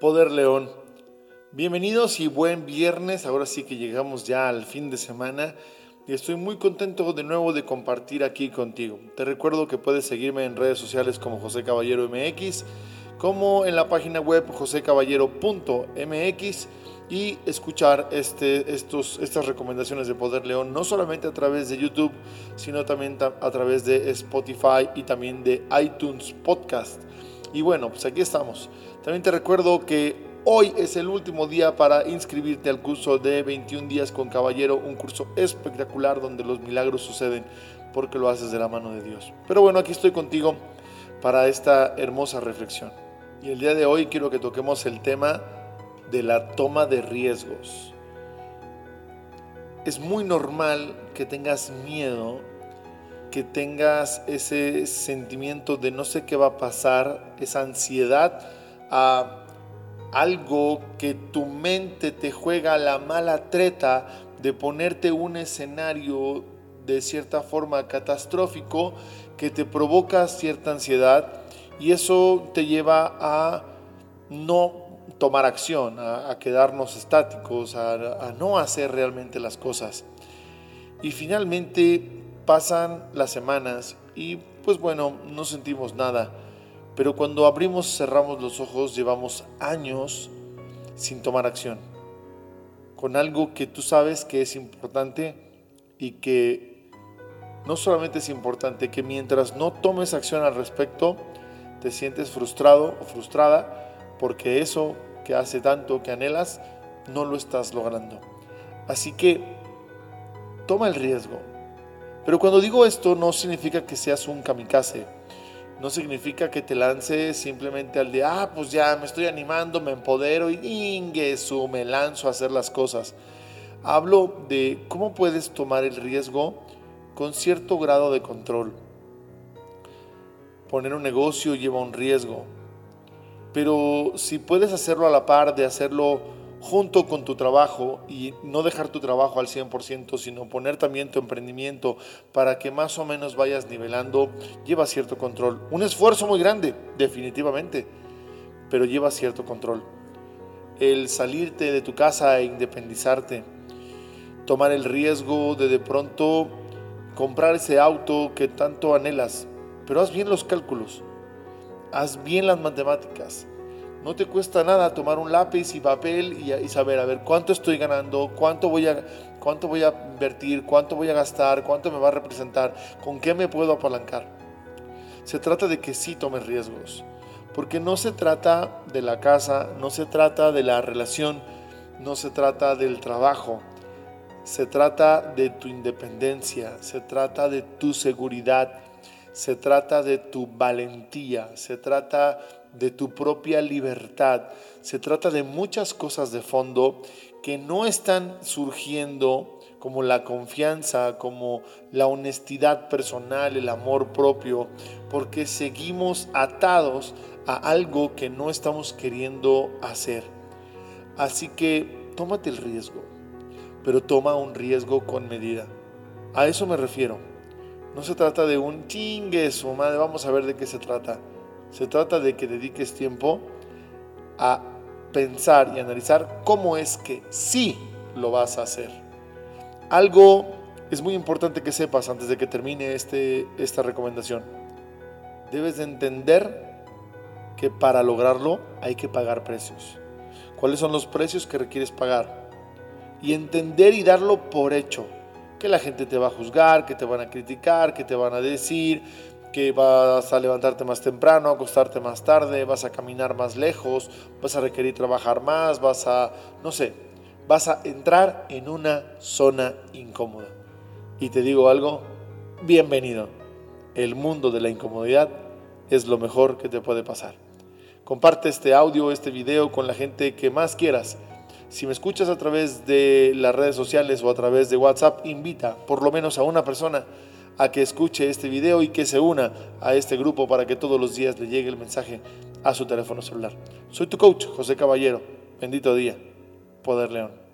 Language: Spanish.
Poder León. Bienvenidos y buen viernes. Ahora sí que llegamos ya al fin de semana y estoy muy contento de nuevo de compartir aquí contigo. Te recuerdo que puedes seguirme en redes sociales como José Caballero MX, como en la página web josecaballero.mx y escuchar este, estos, estas recomendaciones de Poder León, no solamente a través de YouTube, sino también a través de Spotify y también de iTunes Podcast. Y bueno, pues aquí estamos. También te recuerdo que hoy es el último día para inscribirte al curso de 21 días con Caballero, un curso espectacular donde los milagros suceden porque lo haces de la mano de Dios. Pero bueno, aquí estoy contigo para esta hermosa reflexión. Y el día de hoy quiero que toquemos el tema de la toma de riesgos. Es muy normal que tengas miedo que tengas ese sentimiento de no sé qué va a pasar, esa ansiedad a algo que tu mente te juega la mala treta de ponerte un escenario de cierta forma catastrófico que te provoca cierta ansiedad y eso te lleva a no tomar acción, a, quedarnos estáticos, a, no hacer realmente las cosas. Y finalmente pasan las semanas y pues bueno, no sentimos nada pero cuando abrimos, cerramos los ojos, llevamos años sin tomar acción, con algo que tú sabes que es importante y que no solamente es importante, que mientras no tomes acción al respecto, te sientes frustrado o frustrada porque eso que hace tanto que anhelas, no lo estás logrando. Así que toma el riesgo. Pero cuando digo esto no significa que seas un kamikaze no significa que te lances simplemente al de, ah, pues ya me estoy animando, me empodero y ingueso, me lanzo a hacer las cosas. Hablo de cómo puedes tomar el riesgo con cierto grado de control. Poner un negocio lleva un riesgo, pero si puedes hacerlo a la par de hacerlo junto con tu trabajo y no dejar tu trabajo al 100%, sino poner también tu emprendimiento para que más o menos vayas nivelando, lleva cierto control. Un esfuerzo muy grande, definitivamente, pero lleva cierto control. El salirte de tu casa e independizarte, tomar el riesgo de de pronto comprar ese auto que tanto anhelas, pero haz bien los cálculos, haz bien las matemáticas no te cuesta nada tomar un lápiz y papel y, saber, a ver, cuánto estoy ganando, cuánto voy, a, cuánto voy a invertir, cuánto voy a gastar, cuánto me va a representar, con qué me puedo apalancar. Se trata de que sí tomes riesgos, porque no se trata de la casa, no se trata de la relación, no se trata del trabajo, se trata de tu independencia, se trata de tu seguridad, se trata de tu valentía, se trata de tu propia libertad. Se trata de muchas cosas de fondo que no están surgiendo como la confianza, como la honestidad personal, el amor propio, porque seguimos atados a algo que no estamos queriendo hacer. Así que tómate el riesgo, pero toma un riesgo con medida. A eso me refiero. No se trata de un chingue su madre, vamos a ver de qué se trata. Se trata de que dediques tiempo a pensar y analizar cómo es que sí lo vas a hacer. Algo es muy importante que sepas antes de que termine este, esta recomendación. Debes de entender que para lograrlo hay que pagar precios. ¿Cuáles son los precios que requieres pagar? Y entender y darlo por hecho. Que la gente te va a juzgar, que te van a criticar, que te van a decir, vas a levantarte más temprano, acostarte más tarde, vas a caminar más lejos, vas a requerir trabajar más, vas a, no sé, vas a entrar en una zona incómoda. Y te digo algo, bienvenido. El mundo de la incomodidad es lo mejor que te puede pasar. Comparte este audio, este video con la gente que más quieras. Si me escuchas a través de las redes sociales o a través de WhatsApp, invita por lo menos a una persona a que escuche este video y que se una a este grupo para que todos los días le llegue el mensaje a su teléfono celular. Soy tu coach, José Caballero. Bendito día. Poder León.